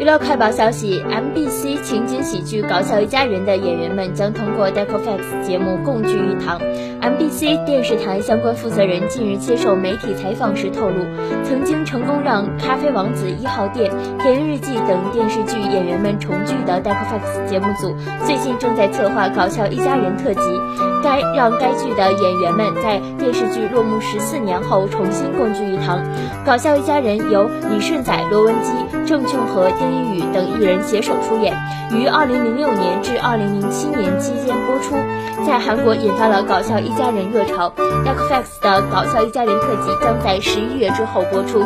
娱乐快报消息：MBC 情景喜剧《搞笑一家人》的演员们将通过 Decofax 节目共聚一堂。MBC 电视台相关负责人近日接受媒体采访时透露，曾经成功让《咖啡王子》一号店、《田园日记》等电视剧演员们重聚的 Decofax 节目组，最近正在策划《搞笑一家人》特辑，该让该剧的演员们在电视剧落幕十四年后重新共聚一堂。《搞笑一家人》由李顺仔、罗文姬、郑俊和丁。丁宇等艺人携手出演，于二零零六年至二零零七年期间播出，在韩国引发了搞笑一家人热潮。Netflix 的搞笑一家人特辑将在十一月之后播出。